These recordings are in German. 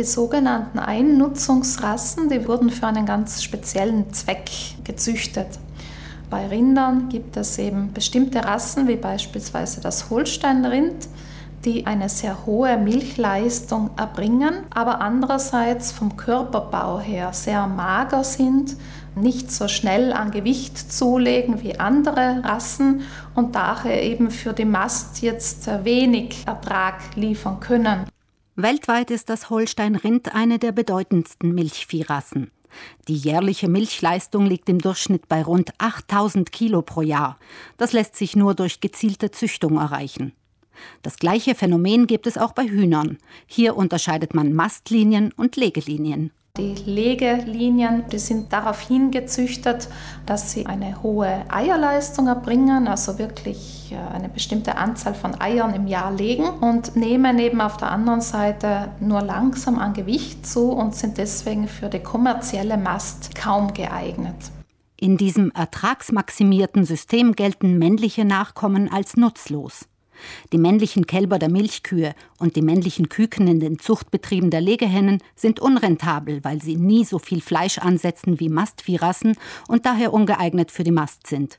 Die sogenannten Einnutzungsrassen, die wurden für einen ganz speziellen Zweck gezüchtet. Bei Rindern gibt es eben bestimmte Rassen, wie beispielsweise das Holsteinrind, die eine sehr hohe Milchleistung erbringen, aber andererseits vom Körperbau her sehr mager sind, nicht so schnell an Gewicht zulegen wie andere Rassen und daher eben für die Mast jetzt wenig Ertrag liefern können. Weltweit ist das Holstein-Rind eine der bedeutendsten Milchviehrassen. Die jährliche Milchleistung liegt im Durchschnitt bei rund 8000 Kilo pro Jahr. Das lässt sich nur durch gezielte Züchtung erreichen. Das gleiche Phänomen gibt es auch bei Hühnern. Hier unterscheidet man Mastlinien und Legelinien. Die Legelinien, die sind darauf hingezüchtet, dass sie eine hohe Eierleistung erbringen, also wirklich äh, eine bestimmte Anzahl von Eiern im Jahr legen und nehmen eben auf der anderen Seite nur langsam an Gewicht zu und sind deswegen für die kommerzielle Mast kaum geeignet. In diesem ertragsmaximierten System gelten männliche Nachkommen als nutzlos. Die männlichen Kälber der Milchkühe und die männlichen Küken in den Zuchtbetrieben der Legehennen sind unrentabel, weil sie nie so viel Fleisch ansetzen wie Mastviehrassen und daher ungeeignet für die Mast sind.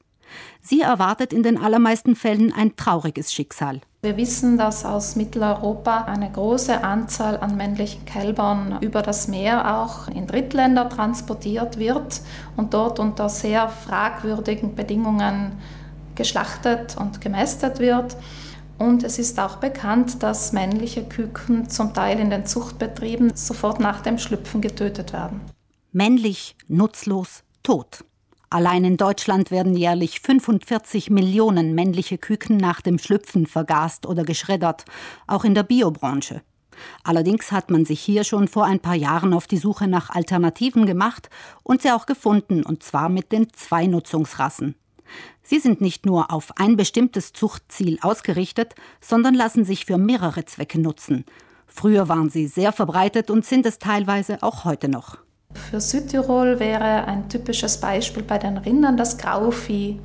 Sie erwartet in den allermeisten Fällen ein trauriges Schicksal. Wir wissen, dass aus Mitteleuropa eine große Anzahl an männlichen Kälbern über das Meer auch in Drittländer transportiert wird und dort unter sehr fragwürdigen Bedingungen geschlachtet und gemästet wird. Und es ist auch bekannt, dass männliche Küken zum Teil in den Zuchtbetrieben sofort nach dem Schlüpfen getötet werden. Männlich, nutzlos, tot. Allein in Deutschland werden jährlich 45 Millionen männliche Küken nach dem Schlüpfen vergast oder geschreddert, auch in der Biobranche. Allerdings hat man sich hier schon vor ein paar Jahren auf die Suche nach Alternativen gemacht und sie auch gefunden, und zwar mit den Zweinutzungsrassen. Sie sind nicht nur auf ein bestimmtes Zuchtziel ausgerichtet, sondern lassen sich für mehrere Zwecke nutzen. Früher waren sie sehr verbreitet und sind es teilweise auch heute noch. Für Südtirol wäre ein typisches Beispiel bei den Rindern das Grauvieh.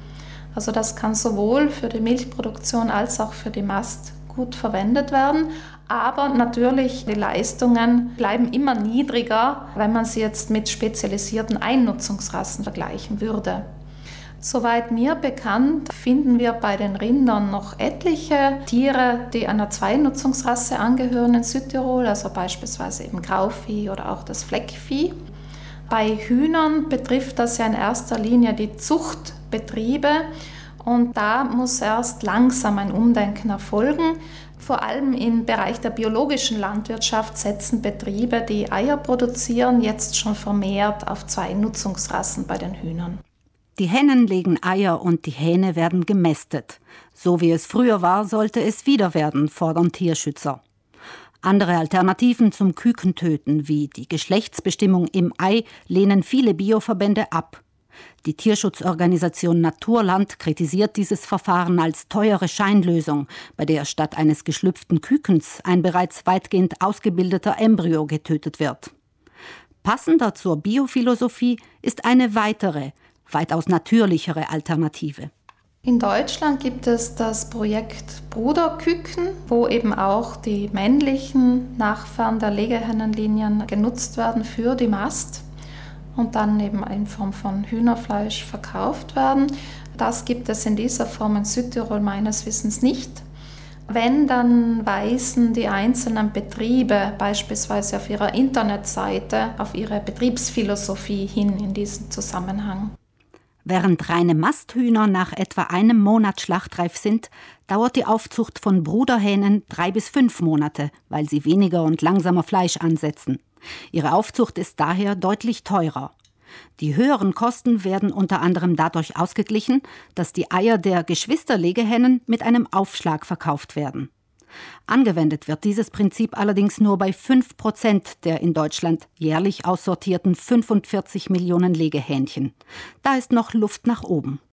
Also das kann sowohl für die Milchproduktion als auch für die Mast gut verwendet werden. Aber natürlich, die Leistungen bleiben immer niedriger, wenn man sie jetzt mit spezialisierten Einnutzungsrassen vergleichen würde. Soweit mir bekannt, finden wir bei den Rindern noch etliche Tiere, die einer Zweinutzungsrasse angehören in Südtirol, also beispielsweise eben Grauvieh oder auch das Fleckvieh. Bei Hühnern betrifft das ja in erster Linie die Zuchtbetriebe und da muss erst langsam ein Umdenken erfolgen. Vor allem im Bereich der biologischen Landwirtschaft setzen Betriebe, die Eier produzieren, jetzt schon vermehrt auf Zweinutzungsrassen bei den Hühnern. Die Hennen legen Eier und die Hähne werden gemästet. So wie es früher war, sollte es wieder werden, fordern Tierschützer. Andere Alternativen zum Kükentöten, wie die Geschlechtsbestimmung im Ei, lehnen viele Bioverbände ab. Die Tierschutzorganisation Naturland kritisiert dieses Verfahren als teure Scheinlösung, bei der statt eines geschlüpften Kükens ein bereits weitgehend ausgebildeter Embryo getötet wird. Passender zur Biophilosophie ist eine weitere, weitaus natürlichere Alternative. In Deutschland gibt es das Projekt Bruderküken, wo eben auch die männlichen Nachfahren der Legehennenlinien genutzt werden für die Mast und dann eben in Form von Hühnerfleisch verkauft werden. Das gibt es in dieser Form in Südtirol meines Wissens nicht. Wenn, dann weisen die einzelnen Betriebe beispielsweise auf ihrer Internetseite auf ihre Betriebsphilosophie hin in diesem Zusammenhang. Während reine Masthühner nach etwa einem Monat schlachtreif sind, dauert die Aufzucht von Bruderhähnen drei bis fünf Monate, weil sie weniger und langsamer Fleisch ansetzen. Ihre Aufzucht ist daher deutlich teurer. Die höheren Kosten werden unter anderem dadurch ausgeglichen, dass die Eier der Geschwisterlegehennen mit einem Aufschlag verkauft werden. Angewendet wird dieses Prinzip allerdings nur bei 5 Prozent der in Deutschland jährlich aussortierten 45 Millionen Legehähnchen. Da ist noch Luft nach oben.